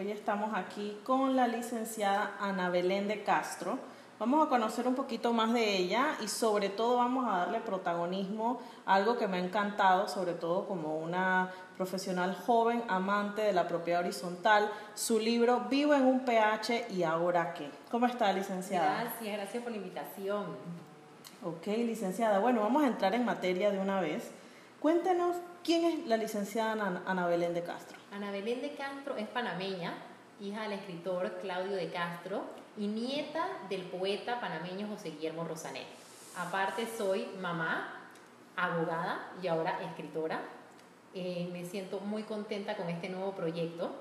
Hoy estamos aquí con la licenciada Ana Belén de Castro. Vamos a conocer un poquito más de ella y sobre todo vamos a darle protagonismo a algo que me ha encantado, sobre todo como una profesional joven, amante de la propiedad horizontal, su libro Vivo en un PH y ahora qué. ¿Cómo está, licenciada? Gracias, gracias por la invitación. Ok, licenciada. Bueno, vamos a entrar en materia de una vez. Cuéntenos quién es la licenciada Ana Belén de Castro. Ana Belén de Castro es panameña, hija del escritor Claudio de Castro y nieta del poeta panameño José Guillermo Rosanet. Aparte soy mamá, abogada y ahora escritora. Eh, me siento muy contenta con este nuevo proyecto.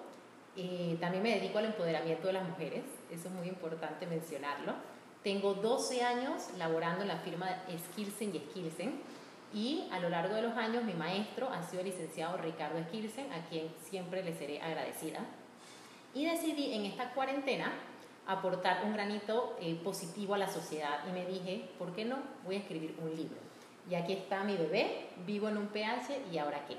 Eh, también me dedico al empoderamiento de las mujeres, eso es muy importante mencionarlo. Tengo 12 años laborando en la firma Skilsen y Skilsen y a lo largo de los años mi maestro ha sido el licenciado Ricardo Skilsen, a quien siempre le seré agradecida. Y decidí en esta cuarentena aportar un granito eh, positivo a la sociedad y me dije, ¿por qué no? Voy a escribir un libro. Y aquí está mi bebé, vivo en un PH y ahora qué.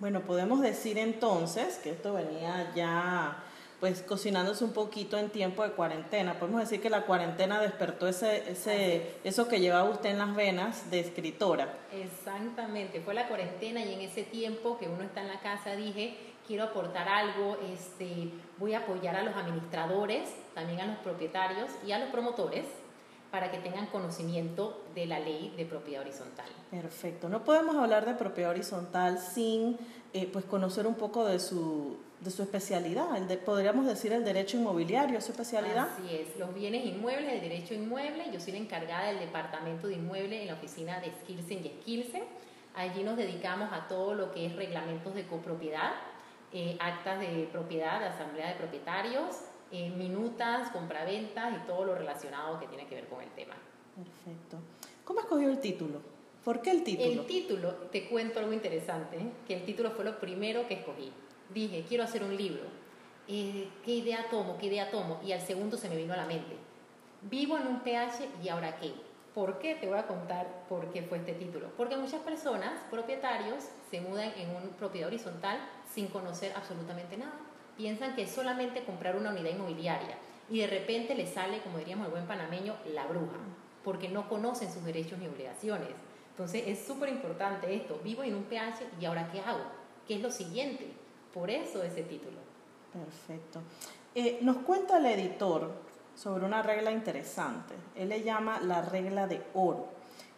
Bueno, podemos decir entonces que esto venía ya pues cocinándose un poquito en tiempo de cuarentena. Podemos decir que la cuarentena despertó ese, ese, eso que llevaba usted en las venas de escritora. Exactamente, fue la cuarentena y en ese tiempo que uno está en la casa dije, quiero aportar algo, este, voy a apoyar a los administradores, también a los propietarios y a los promotores para que tengan conocimiento de la ley de propiedad horizontal. Perfecto. No podemos hablar de propiedad horizontal sin eh, pues conocer un poco de su, de su especialidad. El de, podríamos decir el derecho inmobiliario, su especialidad. Así es, los bienes inmuebles, el derecho inmueble. Yo soy la encargada del departamento de inmuebles en la oficina de Skilsen y Skilsen. Allí nos dedicamos a todo lo que es reglamentos de copropiedad, eh, actas de propiedad, de asamblea de propietarios, eh, minutas, compraventas y todo lo relacionado que tiene que ver con el tema. Perfecto. ¿Cómo escogió el título? ¿Por qué el título? El título, te cuento algo interesante, que el título fue lo primero que escogí. Dije, quiero hacer un libro. Eh, ¿Qué idea tomo? ¿Qué idea tomo? Y al segundo se me vino a la mente. Vivo en un PH y ahora qué. ¿Por qué? Te voy a contar por qué fue este título. Porque muchas personas, propietarios, se mudan en una propiedad horizontal sin conocer absolutamente nada piensan que es solamente comprar una unidad inmobiliaria y de repente les sale, como diríamos el buen panameño, la bruja, porque no conocen sus derechos ni obligaciones. Entonces es súper importante esto, vivo en un PH y ahora qué hago, qué es lo siguiente, por eso ese título. Perfecto. Eh, nos cuenta el editor sobre una regla interesante, él le llama la regla de oro.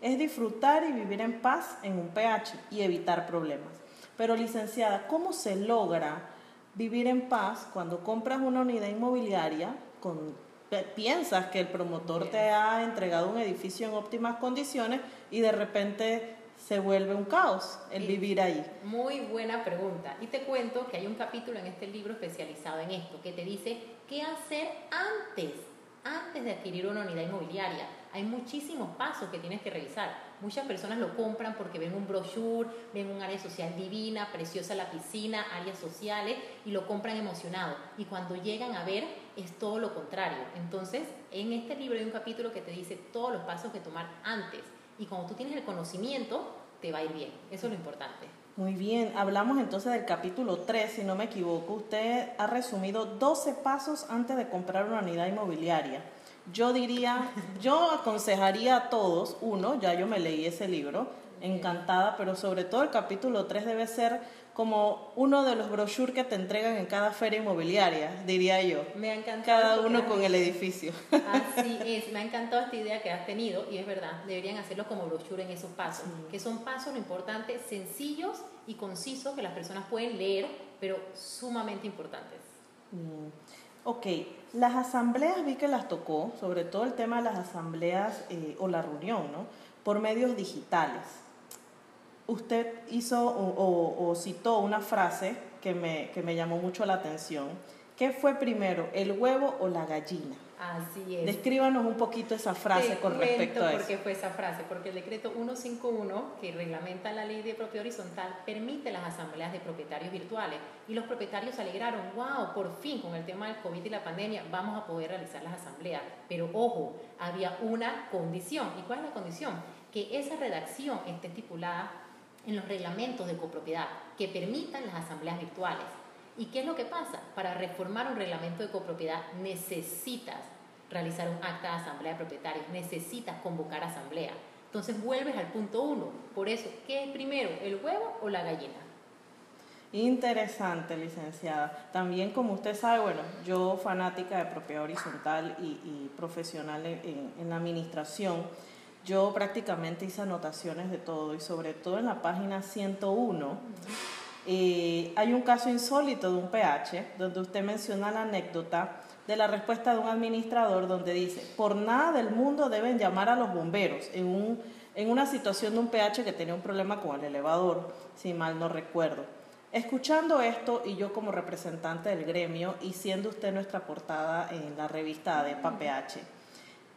Es disfrutar y vivir en paz en un PH y evitar problemas. Pero licenciada, ¿cómo se logra vivir en paz cuando compras una unidad inmobiliaria con piensas que el promotor te ha entregado un edificio en óptimas condiciones y de repente se vuelve un caos el vivir ahí. Muy buena pregunta. Y te cuento que hay un capítulo en este libro especializado en esto que te dice qué hacer antes, antes de adquirir una unidad inmobiliaria. Hay muchísimos pasos que tienes que revisar Muchas personas lo compran porque ven un brochure, ven un área social divina, preciosa la piscina, áreas sociales y lo compran emocionado. Y cuando llegan a ver es todo lo contrario. Entonces, en este libro hay un capítulo que te dice todos los pasos que tomar antes. Y cuando tú tienes el conocimiento, te va a ir bien. Eso es lo importante. Muy bien, hablamos entonces del capítulo 3, si no me equivoco. Usted ha resumido 12 pasos antes de comprar una unidad inmobiliaria. Yo diría, yo aconsejaría a todos, uno, ya yo me leí ese libro, encantada, pero sobre todo el capítulo 3 debe ser como uno de los brochures que te entregan en cada feria inmobiliaria, diría yo. Me ha encantado. Cada uno con el edificio. Así es, me ha encantado esta idea que has tenido y es verdad, deberían hacerlo como brochure en esos pasos, que son pasos, lo importante, sencillos y concisos que las personas pueden leer, pero sumamente importantes. Mm. Ok, las asambleas vi que las tocó, sobre todo el tema de las asambleas eh, o la reunión, ¿no? Por medios digitales. Usted hizo o, citó una frase que me, que me llamó mucho la atención. ¿Qué fue primero, el huevo o la gallina? Así es. Descríbanos un poquito esa frase con respecto a eso. ¿Por qué fue esa frase? Porque el decreto 151, que reglamenta la ley de propiedad horizontal, permite las asambleas de propietarios virtuales. Y los propietarios se alegraron, wow, por fin con el tema del COVID y la pandemia vamos a poder realizar las asambleas. Pero ojo, había una condición. ¿Y cuál es la condición? Que esa redacción esté estipulada en los reglamentos de copropiedad que permitan las asambleas virtuales. ¿Y qué es lo que pasa? Para reformar un reglamento de copropiedad necesitas realizar un acta de asamblea de propietarios, necesitas convocar asamblea. Entonces vuelves al punto uno. Por eso, ¿qué es primero, el huevo o la gallina? Interesante, licenciada. También, como usted sabe, bueno, yo fanática de propiedad horizontal y, profesional en, la administración, yo prácticamente hice anotaciones de todo y sobre todo en la página 101 eh, hay un caso insólito de un PH donde usted menciona la anécdota de la respuesta de un administrador donde dice, por nada del mundo deben llamar a los bomberos en, un, en una situación de un PH que tenía un problema con el elevador, si mal no recuerdo. Escuchando esto y yo como representante del gremio y siendo usted nuestra portada en la revista de PH,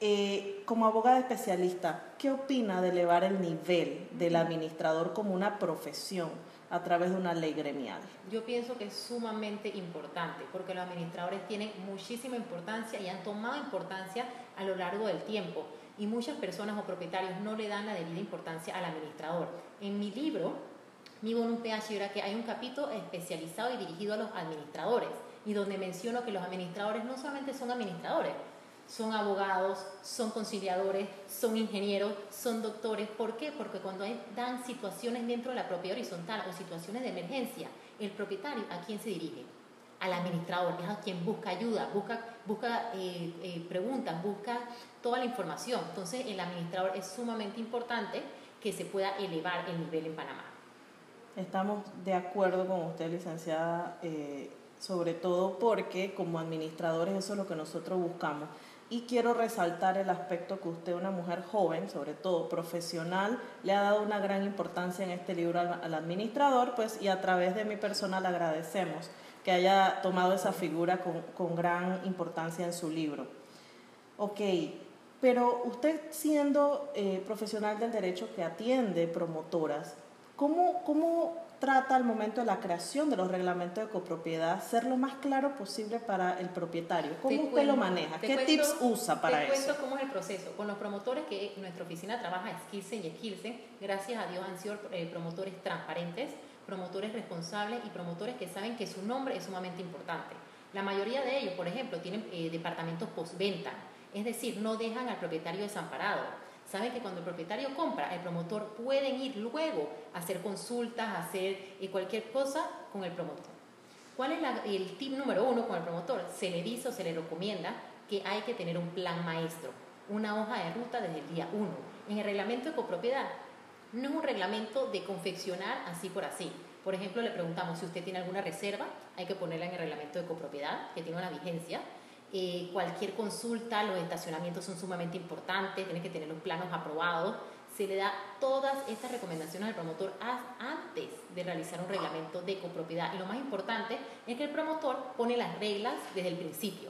eh, como abogada especialista, ¿qué opina de elevar el nivel del administrador como una profesión a través de una ley gremial? Yo pienso que es sumamente importante porque los administradores tienen muchísima importancia y han tomado importancia a lo largo del tiempo y muchas personas o propietarios no le dan la debida importancia al administrador. En mi libro, mi un PH era que hay un capítulo especializado y dirigido a los administradores y donde menciono que los administradores no solamente son administradores, son abogados, son conciliadores, son ingenieros, son doctores. ¿Por qué? Porque cuando dan situaciones dentro de la propiedad horizontal o situaciones de emergencia, el propietario a quién se dirige? Al administrador, es a quien busca ayuda, busca, busca eh, eh, preguntas, busca toda la información. Entonces el administrador es sumamente importante que se pueda elevar el nivel en Panamá. Estamos de acuerdo con usted, licenciada, eh, sobre todo porque como administradores eso es lo que nosotros buscamos. Y quiero resaltar el aspecto que usted, una mujer joven, sobre todo profesional, le ha dado una gran importancia en este libro al, administrador, pues y a través de mi persona le agradecemos que haya tomado esa figura con, gran importancia en su libro. Ok, pero usted siendo eh, profesional del derecho que atiende promotoras, ¿Cómo, ¿Cómo trata al momento de la creación de los reglamentos de copropiedad ser lo más claro posible para el propietario? ¿Cómo usted lo maneja? ¿Qué tips usa para eso? Te cuento cómo es el proceso. Con los promotores que nuestra oficina trabaja, Skilsen y Skilsen, gracias a Dios han sido eh, promotores transparentes, promotores responsables y promotores que saben que su nombre es sumamente importante. La mayoría de ellos, por ejemplo, tienen eh, departamentos postventa, es decir, no dejan al propietario desamparado saben que cuando el propietario compra, el promotor pueden ir luego a hacer consultas, a hacer eh, cualquier cosa con el promotor. ¿Cuál es el tip número uno con el promotor? Se le dice o se le recomienda que hay que tener un plan maestro, una hoja de ruta desde el día uno. En el reglamento de copropiedad no es un reglamento de confeccionar así por así. Por ejemplo, le preguntamos si usted tiene alguna reserva, hay que ponerla en el reglamento de copropiedad, que tiene una vigencia. Eh, cualquier consulta, los estacionamientos son sumamente importantes, tiene que tener los planos aprobados. Se le da todas estas recomendaciones al promotor antes de realizar un reglamento de copropiedad. Y lo más importante es que el promotor pone las reglas desde el principio.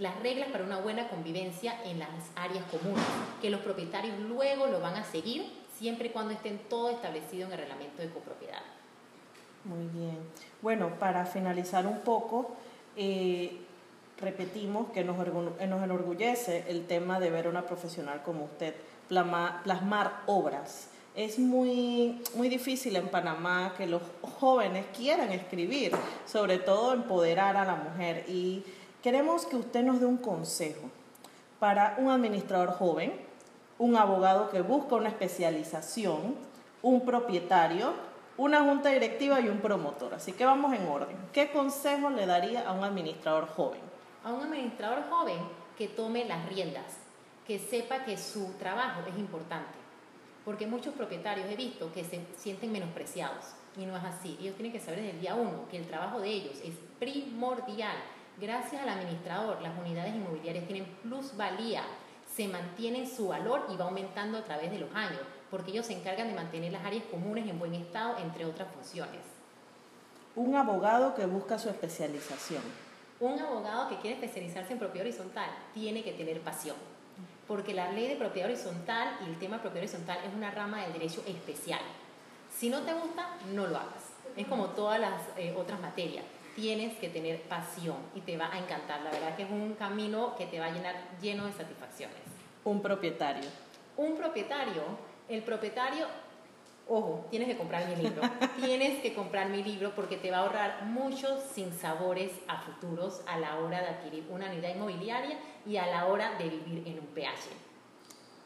Las reglas para una buena convivencia en las áreas comunes, que los propietarios luego lo van a seguir siempre y cuando estén todo establecido en el reglamento de copropiedad. Muy bien. Bueno, para finalizar un poco, eh, repetimos que nos, enorgullece el tema de ver a una profesional como usted plasmar obras. Es muy, muy difícil en Panamá que los jóvenes quieran escribir, sobre todo empoderar a la mujer. Y queremos que usted nos dé un consejo para un administrador joven, un abogado que busca una especialización, un propietario, una junta directiva y un promotor. Así que vamos en orden. ¿Qué consejo le daría a un administrador joven? A un administrador joven que tome las riendas, que sepa que su trabajo es importante. Porque muchos propietarios he visto que se sienten menospreciados y no es así. Ellos tienen que saber desde el día uno que el trabajo de ellos es primordial. Gracias al administrador, las unidades inmobiliarias tienen plusvalía, se mantienen su valor y va aumentando a través de los años, porque ellos se encargan de mantener las áreas comunes en buen estado, entre otras funciones. Un abogado que busca su especialización un abogado que quiere especializarse en propiedad horizontal tiene que tener pasión, porque la ley de propiedad horizontal y el tema de propiedad horizontal es una rama del derecho especial. Si no te gusta, no lo hagas. Es como todas las eh, otras materias. Tienes que tener pasión y te va a encantar. La verdad que es un camino que te va a llenar lleno de satisfacciones. Un propietario. Un propietario. El propietario Ojo, tienes que comprar mi libro. tienes que comprar mi libro porque te va a ahorrar muchos sinsabores a futuros a la hora de adquirir una unidad inmobiliaria y a la hora de vivir en un PH.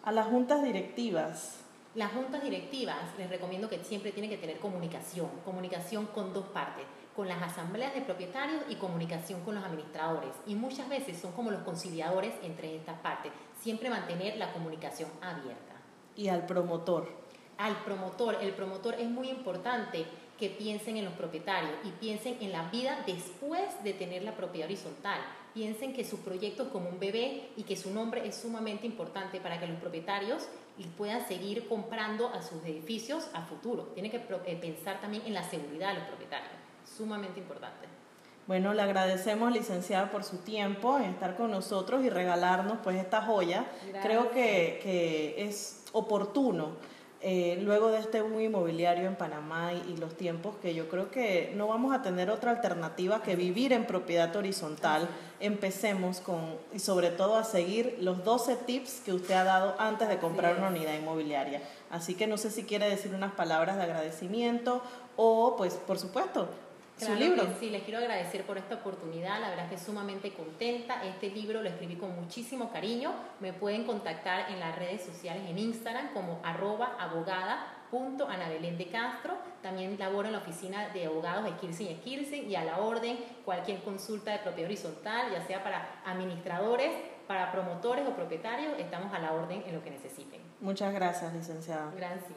A las juntas directivas. Las juntas directivas les recomiendo que siempre tienen que tener comunicación, comunicación con dos partes, con las asambleas de propietarios y comunicación con los administradores. Y muchas veces son como los conciliadores entre estas partes. Siempre mantener la comunicación abierta. Y al promotor. Al promotor. El promotor es muy importante que piensen en los propietarios y piensen en la vida después de tener la propiedad horizontal. Piensen que su proyecto es como un bebé y que su nombre es sumamente importante para que los propietarios puedan seguir comprando a sus edificios a futuro. Tiene que eh, pensar también en la seguridad de los propietarios. Sumamente importante. Bueno, le agradecemos, licenciada, por su tiempo en estar con nosotros y regalarnos pues esta joya. Creo que, que es oportuno eh, luego de este boom inmobiliario en Panamá y, los tiempos que yo creo que no vamos a tener otra alternativa que vivir en propiedad horizontal, empecemos con, y sobre todo a seguir los 12 tips que usted ha dado antes de comprar una unidad inmobiliaria. Así que no sé si quiere decir unas palabras de agradecimiento o, pues, por supuesto, su libro. sí, les quiero agradecer por esta oportunidad, la verdad que sumamente contenta. Este libro lo escribí con muchísimo cariño. Me pueden contactar en las redes sociales, en Instagram como arroba abogada de Castro. También laboro en la oficina de abogados de Kirsen y Kirsen y a la orden cualquier consulta de propiedad horizontal, ya sea para administradores, para promotores o propietarios, estamos a la orden en lo que necesiten. Muchas gracias, licenciada. Gracias.